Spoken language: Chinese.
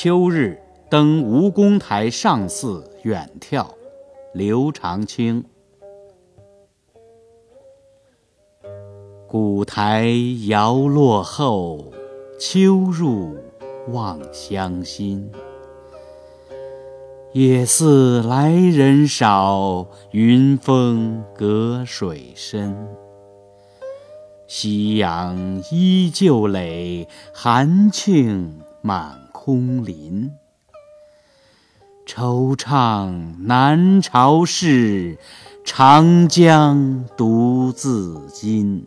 秋日登吴公台上寺远眺，刘长卿。古台摇落后，秋入望乡心。也似来人少，云峰隔水深。夕阳依旧垒，寒磬满空林。惆怅南朝事，长江独自今。